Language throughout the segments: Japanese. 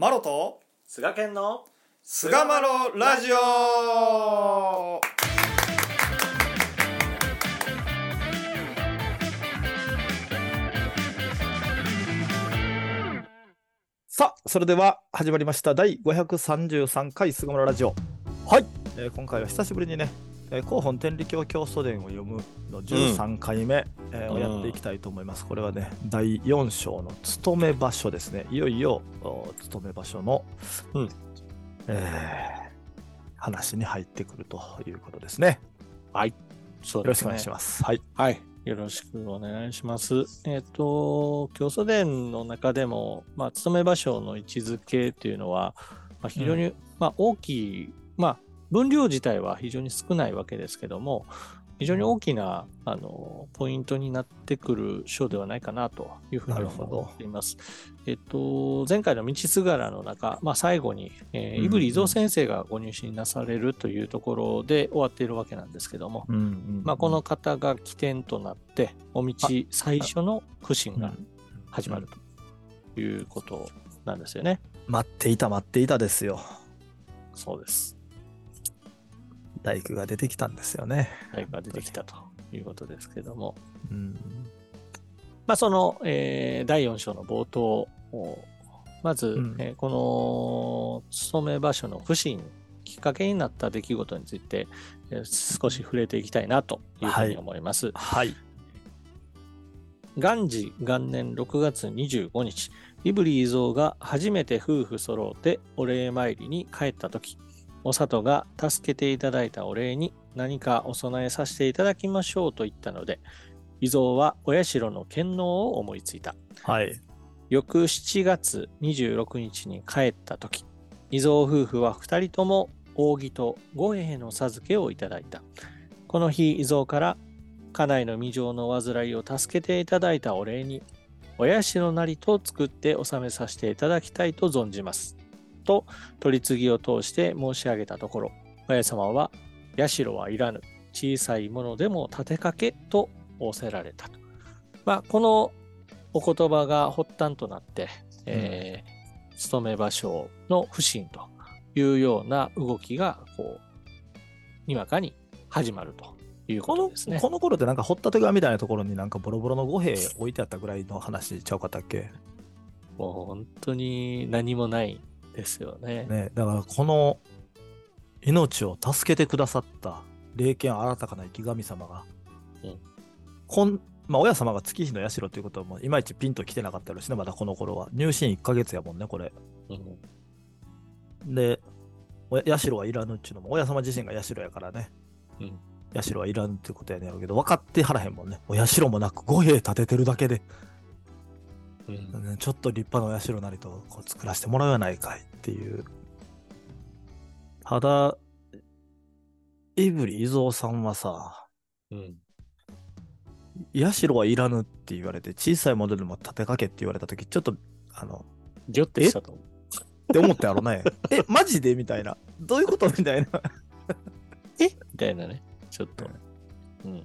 マロと菅健の菅マロラジオ。さあそれでは始まりました。第533回菅マロラジオ。はい、えー今回は久しぶりにね、えー広報天理教教祖伝を読むの13回目、えーをやっていきたいと思います、これはね第4章の勤め場所ですね。いよいよお勤め場所の、うん。えー話に入ってくるということですね。はい。そよろしくお願いします。はい。はい。よろしくお願いします。えっ、と、教祖伝の中でも、まあ、勤め場所の位置づけというのは、まあ、非常に、まあ、大きい、まあ、分量自体は非常に少ないわけですけども、非常に大きなあのポイントになってくる章ではないかなというふうに思っています。えっと、前回の道すがらの中、まあ、最後に、えー、うん胆振伊蔵先生がご入信なされるというところで終わっているわけなんですけども、うんうんまあ、この方が起点となって、お道最初の不信が始まるということなんですよね。待っていた待っていたですよそうです。大工が出てきたんですよね。タイプが出てきたということですけども、うん。まあ、その、えー第4章の冒頭、おまず、うん。えーこの勤め場所の不信、きっかけになった出来事について、えー少し触れていきたいなというふうに思います。はい。元治元年6月25日、イブリー蔵が初めて夫婦揃ってお礼参りに帰ったとき、お里が助けていただいたお礼に何かお供えさせていただきましょうと言ったので、伊蔵はお社の献納を思いついた。はい翌7月26日に帰ったとき、伊蔵夫婦は2人とも扇と五兵の授けをいただいた。この日、伊蔵から家内の未情の患いを助けていただいたお礼に、お社なりと作って納めさせていただきたいと存じます。と、取り次ぎを通して申し上げたところ、親様は、社はいらぬ、小さいものでも立てかけと仰せられたと。まあ、このお言葉が発端となって、えー勤め場所の不信というような動きが、こう、にわかに始まるということですね。この頃ってなんか掘ったてがみたいなところになんかボロボロの五兵置いてあったぐらいの話ちゃうかったっけ？もう本当に何もないですよね。ねだからこの命を助けてくださった霊剣新たかな生き神様が、うん。こんまあ親様が月日の社ということはもういまいちピンと来てなかったやろしねまだこの頃は。入信1ヶ月やもんねこれ。うん。でお社はいらぬっちゅうのも親様自身が社やからね、うん。社はいらぬってことやねんけど分かってはらへんもんね。お社もなく五兵建ててるだけでうんうんちょっと立派なお社なりとこう作らせてもらうやないかいっていう。ただ、エブリ伊蔵さんはさ、うん社はいらぬって言われて、小さいモデルも立てかけって言われたとき、ちょっと、あの、ぎょってしたと。って思ったやろね。え、マジで？みたいな。どういうこと？みたいな。え？みたいなね。ちょっと。うん。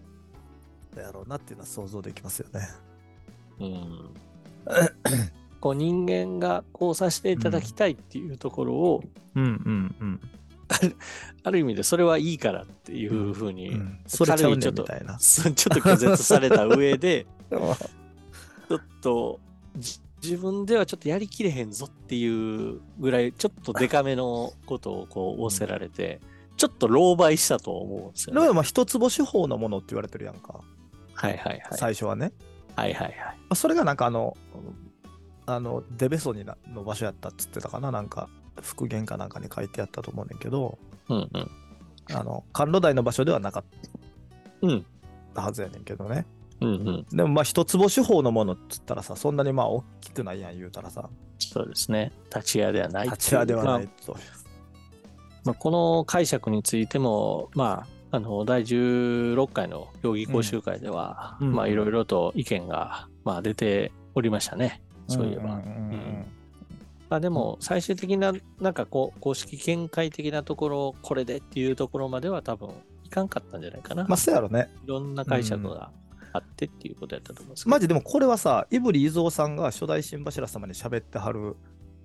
やろうなっていうのは想像できますよね。うん。こう人間がこうさせていただきたいっていうところを、うんうんうん。ある意味でそれはいいからっていうふうに、うん、それちゃうね軽いちょっとんみたいな。そうちょっと拒絶された上で、ちょっとじ自分ではちょっとやりきれへんぞっていうぐらい、ちょっとデカめのことをこう仰せられて、ちょっと狼狽したと思うんですよ、ね。でもまあ一坪手法のものって言われてるやんか。はいはいはい。最初はね。はいはいはい。まあそれがなんかあの、あの、デベソになの場所やったっつってたかな、なんか、復元かなんかに書いてあったと思うねんけど、うんうん。あの、甘露台の場所ではなかっうん。たはずやねんけどね。うんうん。でもまあ、一坪手法のものっつったらさ、そんなにまあ、大きくないやん言うたらさ、そうですね。立ち屋ではない立ち屋ではなまあいと。まあ、この解釈についても、まあ、あの第16回の評議講習会では、うんまあいろいろと意見が、まあ、出ておりましたね。そういえば。んんうんうんまあ、でも最終的ななんかこう公式見解的なところこれでっていうところまでは多分いかんかったんじゃないかな。まあ、そうやろね。いろんな解釈があってっていうことやったと思うんですけど。マジでもこれはさ、胆振伊蔵さんが初代新柱様に喋ってはる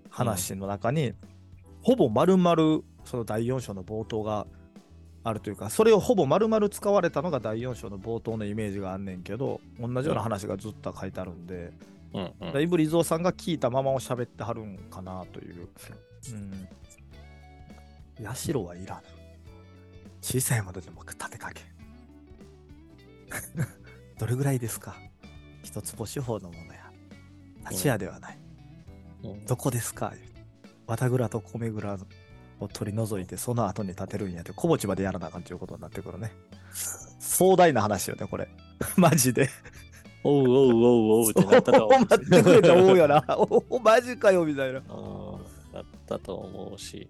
話の中に、ほぼ丸々その第4章の冒頭があるというかそれをほぼ丸々使われたのが第4章の冒頭のイメージがあんねんけど同じような話がずっと書いてあるんで、うんうんだいぶリゾーさんが聞いたままを喋ってはるんかなという。うん。社はいらぬ。小さいものでも立てかけ。どれぐらいですか？一つ星法のものや。立ち屋ではない。うんどこですか？綿蔵と米蔵を取り除いてその後に建てるんやって小鉢までやらなあかんということになってくるね。壮大な話よね、これ。マジで。おうおうおうおうってなったと思う。待ってくれた思 うよな。おお、マジかよ、みたいな。うんだったと思うし、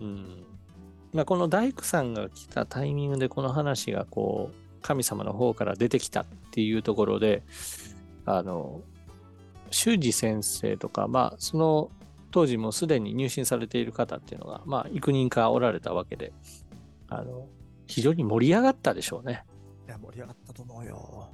うんまあ、この大工さんが来たタイミングでこの話がこう神様の方から出てきたっていうところであの修二先生とか、まあ、その当時もすでに入信されている方っていうのが、まあ、幾人かおられたわけであの非常に盛り上がったでしょうね。いや、盛り上がったと思うよ。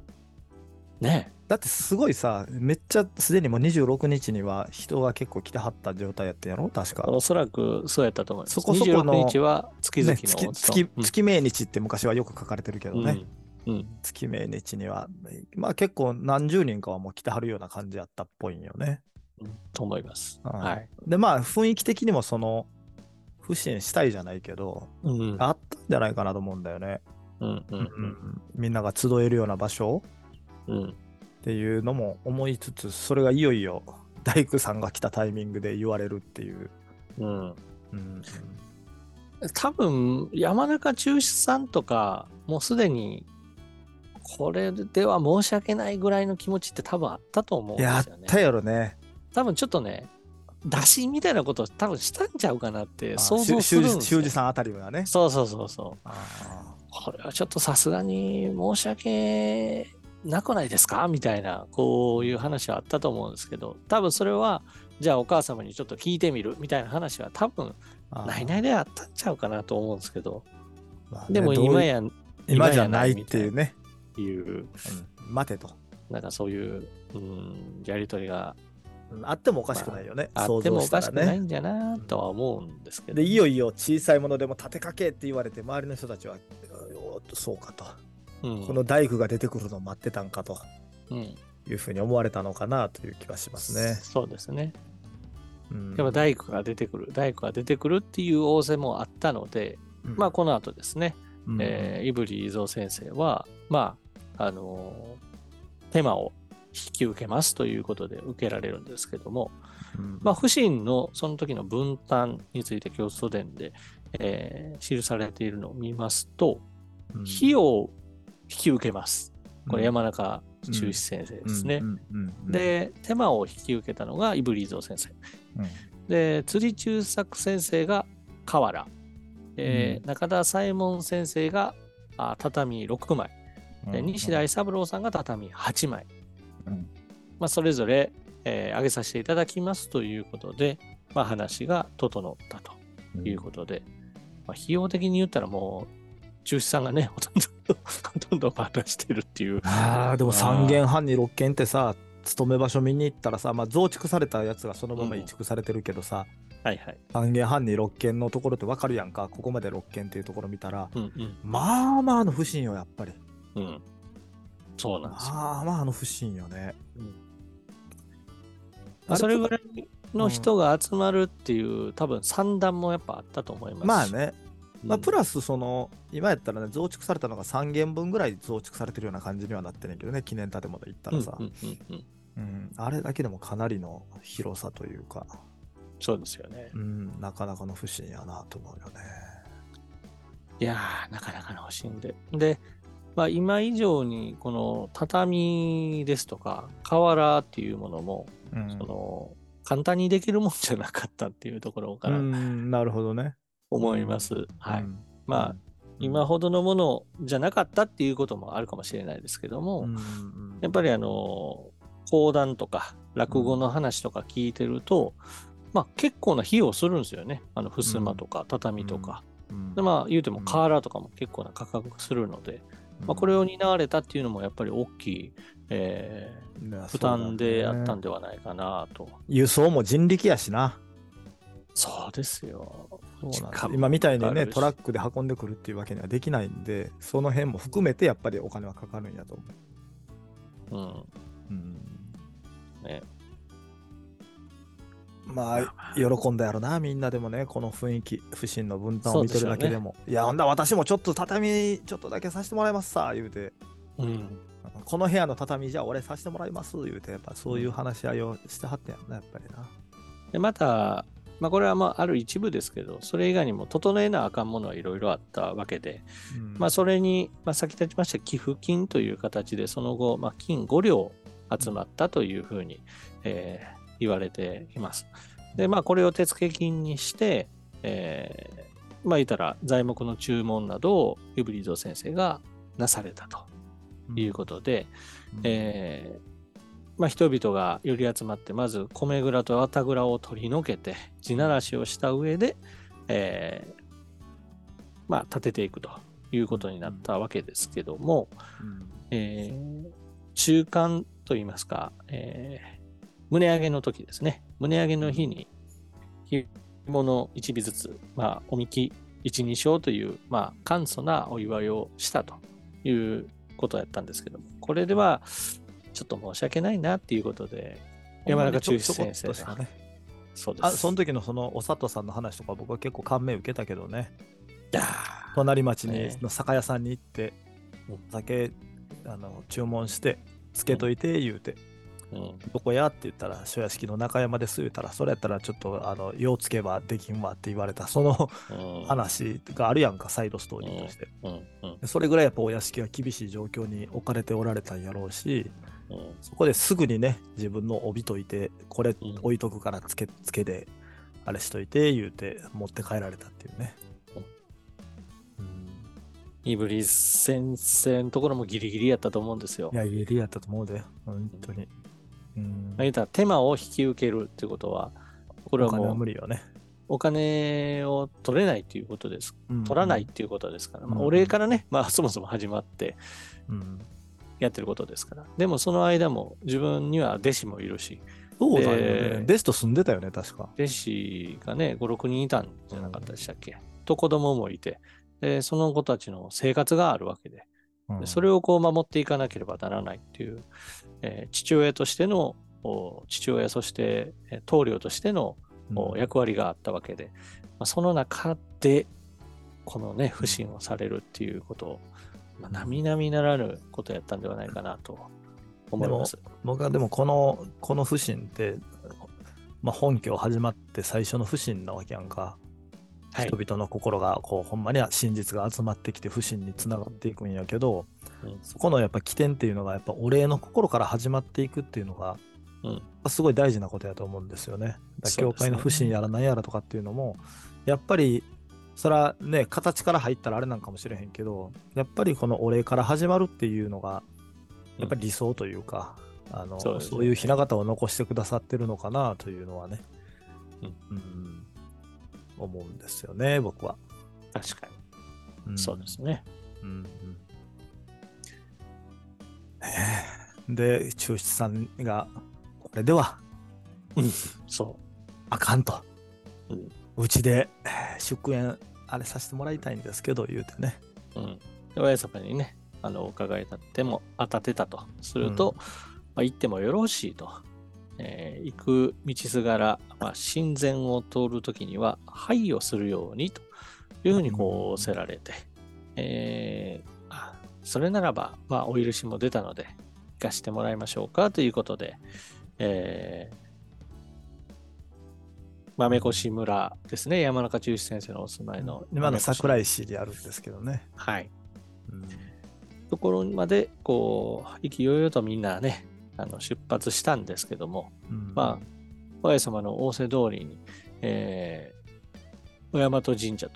ねだってすごいさ、めっちゃすでにもう26日には人が結構来てはった状態やってんやろ？確か。おそらくそうやったと思います。そこそこの26日は月々ね、の、月月うん月命日って昔はよく書かれてるけどね、うんうん月命日には、まあ結構何十人かはもう来てはるような感じやったっぽいんよね。うんと思います。うんはい。で、まあ雰囲気的にもその、不審したいじゃないけど、うんあったんじゃないかなと思うんだよね。うんうんうんみんなが集えるような場所うんっていうのも思いつつ、それがいよいよ大工さんが来たタイミングで言われるっていう。うんうん多分山中中止さんとかもうすでにこれでは申し訳ないぐらいの気持ちって多分あったと思うんでやっすよね。たやろね。多分ちょっとね打診みたいなことを多分したんちゃうかなってあ想像するんですよ。修二さんあたりはね。そうそうそうそう。あこれはちょっとさすがに申し訳なくないですか？みたいな、こういう話はあったと思うんですけど、多分それは、じゃあお母様にちょっと聞いてみるみたいな話は多分、ーないないであったんちゃうかなと思うんですけど、まあねでも今や、今じゃないっていうね。いう、うん待てと。なんかそういう、うん、やりとりがうんあってもおかしくないよね。あ想ってもおか像しくない。んじゃなとは思うんですけど。で、いよいよ小さいものでも立てかけって言われて、周りの人たちは、おーっとそうかと。うん、この大工が出てくるのを待ってたんかとうん、いうふうに思われたのかなという気はしますね。そうですね。うんやっぱ大工が出てくる、大工が出てくるっていう仰せもあったので、まあこの後ですね、うんえー、イブリーゾウ先生は、まあ、あのーテーマを引き受けますということで受けられるんですけども、うんまあ、不信のその時の分担について教祖伝で、えー記されているのを見ますと、うん費用を引き受けます。これ山中中止先生ですね。で、手間を引き受けたのがイブリーゾウ先生。うんで、釣り中作先生が河原。でうん中田左衛門先生があ畳6枚。で西大三郎さんが畳8枚。うんまあ、それぞれ、えー上げさせていただきますということで、まあ、話が整ったということで、まあ、費用的に言ったらもう、中止さんがね、ほとんど、ほとんど回してるっていう。ああでも3軒半に6軒ってさ勤め場所見に行ったらさ、まあ、増築されたやつがそのまま移築されてるけどさ、はいはい。3軒半に6軒のところって分かるやんかここまで6軒っていうところ見たらうんうん。まあまああの不審よやっぱりうん。そうなんですよ。まあまああの不審よねまあそれぐらいの人が集まるっていう、多分算段もやっぱあったと思いますし。まあね、まあ、プララスその今やったらね増築されたのが3軒分ぐらい増築されてるような感じにはなってんねんけどね記念建物行ったらさ、うんうんうんうんうんあれだけでもかなりの広さというか、そうですよねう。ん、なかなかの不審やなと思うよね。いやー、なかなかの欲しいんで。で、まあ、今以上に、この畳ですとか、瓦っていうものも、うんその、簡単にできるもんじゃなかったっていうところかうらん、なるほどね。思います。はい。うんまあ、今ほどのものじゃなかったっていうこともあるかもしれないですけども、うんうんやっぱりあの、講談とか落語の話とか聞いてると、まあ結構な費用するんですよね。あの、襖とか畳とか。うんで、まあ言うても瓦とかも結構な価格するので、まあこれを担われたっていうのもやっぱり大きいえーね負担でやったんで。ではないかなと。輸送も人力やしな。そうですよ。今みたいにね、トラックで運んでくるっていうわけにはできないんで、その辺も含めてやっぱりお金はかかるんやと思うん。う。うんね。まあ、喜んだやろな、みんなでもね、この雰囲気、不審の分担を見てるだけでも。いや、ほんだら私もちょっと畳、ちょっとだけさせてもらいますさ、言うて、うん。この部屋の畳じゃあ俺させてもらいます、言うて、やっぱそういう話し合いをしてはったんやろな、やっぱりな。でまた、まあ、これはまあある一部ですけど、それ以外にも整えなあかんものはいろいろあったわけで、うん。まあ、それに、まあ、先立ちまして寄付金という形で、その後、まあ、金5両集まったというふうに、えー言われています。で、まあ、これを手付金にして、えーまあ、言ったら材木の注文などをユブリゾ先生がなされたということで、うん。えーまあ、人々が寄り集まって、まず米蔵と綿蔵を取り除けて、地ならしをした上で、えーまあ、建てていくということになったわけですけども、うん。えー中間といいますか、えー胸上げの時ですね、胸上げの日に、ひもの一尾ずつ、まあ、おみき一二升という、まあ、簡素なお祝いをしたということやったんですけども、これでは、ちょっと申し訳ないなっていうことで、山中中史先生が、ね。そうです。あその時のそのお里さんの話とか僕は結構感銘受けたけどね。隣町にねの酒屋さんに行ってうん。お酒あの注文してつけといて言うて、ーうん。どこやって言ったら所屋敷の中山です言うたらそれやったらちょっとあの用つけばできんわって言われたそのうん。話があるやんかサイドストーリーとして、それぐらいやっぱお屋敷は厳しい状況に置かれておられたんやろうしうん。そこですぐにね自分の帯といてこれうん。置いとくからつけつけであれしといて言うて持って帰られたっていうね、うん。イブリス先生のところもギリギリやったと思うんですよ。い。や家でやったと思うで本当に、うん。まあ、言ったら手間を引き受けるっていうことは、これはお金はもう無理よね、お金を取れないっていうことです。うん。取らないっていうことですから、まあ、うん。お礼からね、まあそもそも始まってうん。やってることですから。でもその間も自分には弟子もいるし、そうだよね、でベスト住んでたよね確か。弟子がね、5、6人いたんじゃなかったでしたっけ、と子供もいて、で、その子たちの生活があるわけで。それをこう守っていかなければならないっていう、えー父親としての、お父親、そしてえー棟梁としてのお役割があったわけで、まあ、その中で、このね、不信をされるっていうことを、まあ、並々ならぬことやったんではないかなと思います。僕はでもこのこの不信って、まあ、本拠始まって最初の不信なわけやんか、はい。人。々の心がこうほんまには真実が集まってきて不信につながっていくんやけどうん。そこのやっぱ起点っていうのがやっぱお礼の心から始まっていくっていうのが、うん。すごい大事なことやと思うんですよね。だ教会の不信やら何やらとかっていうのもやっぱりそれはね形から入ったらあれなんかもしれへんけどやっぱりこのお礼から始まるっていうのがやっぱり理想というか、あのそうね。いう雛形を残してくださってるのかなというのはね、うん。うん思うんですよね僕は。確かに。んそうですね。うんうんで中七さんがこれではそあかんと、ううんちでえー祝宴あれさせてもらいたいんですけど言うてね。う。うん。で、親様にね、あの、お伺い立っても当たってたとすると、うんまあ、行ってもよろしいと。えー行く道すがら、まあ、神前を通るときには、拝をするようにというふうにこう、せられて、えーあそれならば、まあ、お許しも出たので、行かしてもらいましょうかということで、えー豆越村ですね、山中中史先生のお住まいの。今の桜井。井市であるんですけどね。はい。うんところまで、こう、意気揚々とみんなね、あの出発したんですけども、うんまあ、我様の仰せ通りに、えー、小山戸神社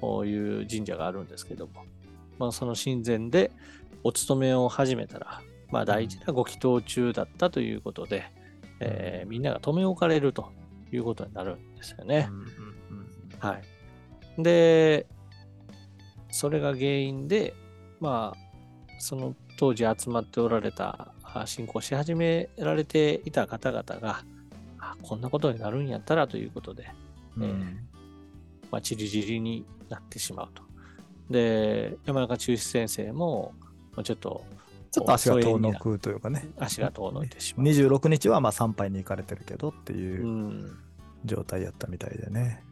という神社があるんですけども、まあ、その神前でお勤めを始めたら、まあ、大事なご祈祷中だったということで、えーみんなが留め置かれるということになるんですよね。はい。で、それが原因で、まあ、その当時集まっておられたあ信仰し始められていた方々が、あこんなことになるんやったらということで、うんえーまあ、ちりぢりになってしまうと。で、山中中史先生も、まあちょっと、ちょっと足が遠のくというかね。足が遠のいてしまう。26日はまあ参拝に行かれてるけどっていううん状態やったみたいでね。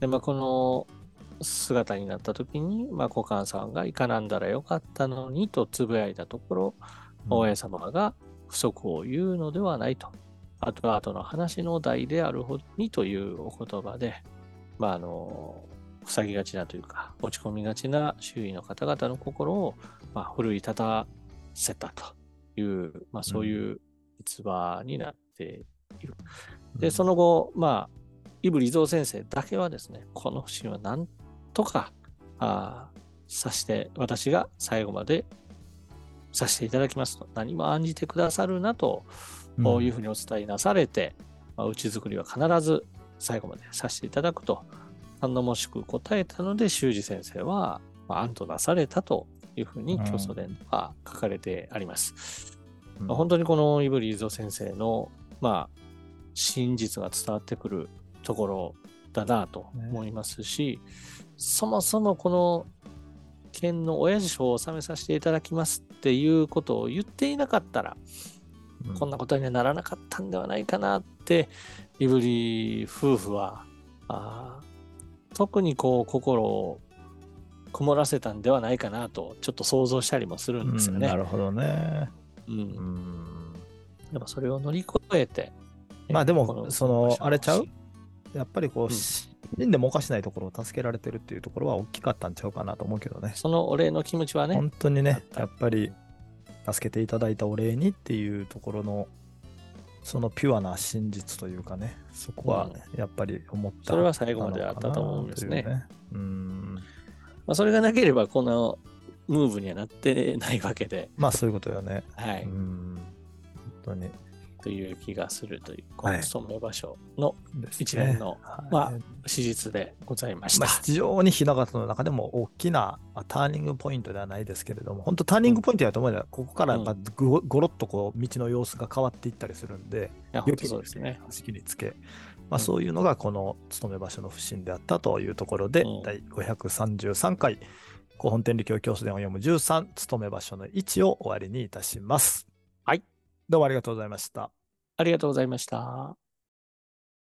で、まあ、この姿になった時に、まあ、股間さんが行かなんだらよかったのにとつぶやいたところ、大江様が不足を言うのではないと。後々の話の題であるほどにというお言葉で、まあ、あの、塞ぎがちなというか、落ち込みがちな周囲の方々の心を、まあ、奮い立たせたという、まあ、そういう逸話になっている。で、その後、まあ、イブリゾー先生だけはですね、この節はなんとか、あーさして、私が最後までさせていただきますと、何も案じてくださるなと、いうふうにお伝えなされて、まあ、うち作りは必ず最後までさせていただくと、頼もしく答えたので、修二先生は、まあ、案となされたというふうに、教祖伝では書かれてあります。うん。まあ本当にこのイブリーゾ先生の、まあ、真実が伝わってくるところだなと思いますし、そもそもこの県の親父賞を納めさせていただきますっていうことを言っていなかったら、うんこんなことにはならなかったんではないかなって、イブリ夫婦は、あー特にこう心を曇らせたんではないかなと、ちょっと想像したりもするんですよね。うんなるほどね。うんうんでもそれを乗り越えて。まあでもこそのあれちゃう？うやっぱりこう、うん死んでもおかしないところを助けられてるっていうところは大きかったんちゃうかなと思うけどね。そのお礼の気持ちはね、本当にねやっぱり助けていただいたお礼にっていうところの、そのピュアな真実というかね、そこはやっぱり思った、それは最後まであったと思うんですねなのかなといううん。まあ、それがなければこのムーブにはなってないわけで、まあそういうことよね。はい、うん。本当に。という気がするという、こはいの勤め場所の一連のはいまあ史実でございました。まあ、非常に雛形の中でも大きなまあターニングポイントではないですけれども、本当ターニングポイントやと思うのは、ここからやっぱごごろっとこう道の様子が変わっていったりするんで、いや、本当そうですね。式につけ、まあ、うん。そういうのがこの勤め場所の不審であったというところで、うん。第533回、古本天理教教祖伝を読む13、勤め場所の位置を終わりにいたします。どうもありがとうございました。ありがとうございました。